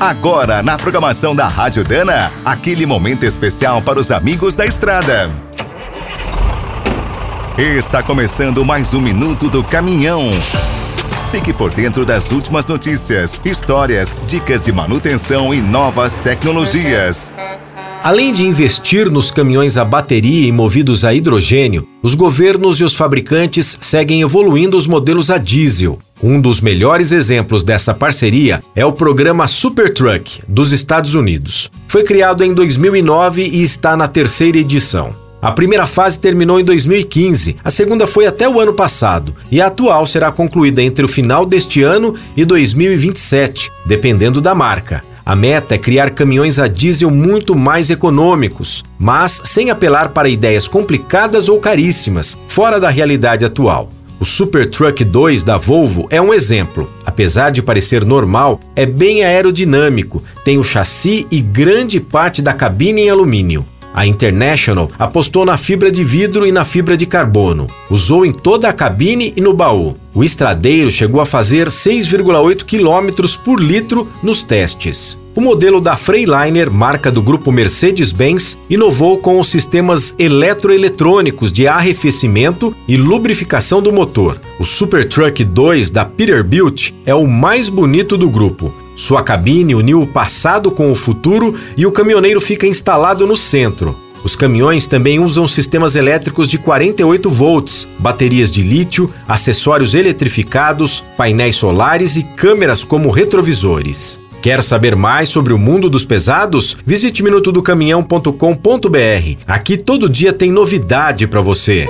Agora, na programação da Rádio Dana, aquele momento especial para os amigos da estrada. Está começando mais um Minuto do Caminhão. Fique por dentro das últimas notícias, histórias, dicas de manutenção e novas tecnologias. Além de investir nos caminhões a bateria e movidos a hidrogênio, os governos e os fabricantes seguem evoluindo os modelos a diesel. Um dos melhores exemplos dessa parceria é o programa Supertruck dos Estados Unidos. Foi criado em 2009 e está na terceira edição. A primeira fase terminou em 2015, a segunda foi até o ano passado e a atual será concluída entre o final deste ano e 2027, dependendo da marca. A meta é criar caminhões a diesel muito mais econômicos, mas sem apelar para ideias complicadas ou caríssimas, fora da realidade atual. O Super Truck 2 da Volvo é um exemplo. Apesar de parecer normal, é bem aerodinâmico, tem o chassi e grande parte da cabine em alumínio. A International apostou na fibra de vidro e na fibra de carbono. Usou em toda a cabine e no baú. O estradeiro chegou a fazer 6,8 km por litro nos testes. O modelo da Freightliner, marca do grupo Mercedes-Benz, inovou com os sistemas eletroeletrônicos de arrefecimento e lubrificação do motor. O Super Truck 2 da Peterbilt é o mais bonito do grupo. Sua cabine uniu o passado com o futuro e o caminhoneiro fica instalado no centro. Os caminhões também usam sistemas elétricos de 48 volts, baterias de lítio, acessórios eletrificados, painéis solares e câmeras como retrovisores. Quer saber mais sobre o mundo dos pesados? Visite minutodocaminhão.com.br. Aqui todo dia tem novidade para você.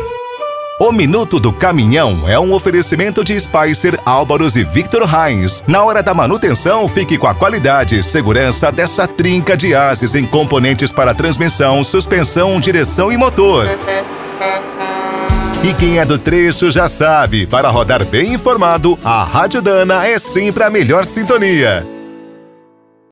O Minuto do Caminhão é um oferecimento de Spicer, Álvaros e Victor Heinz. Na hora da manutenção, fique com a qualidade e segurança dessa trinca de ases em componentes para transmissão, suspensão, direção e motor. E quem é do trecho já sabe, para rodar bem informado, a Rádio Dana é sempre a melhor sintonia.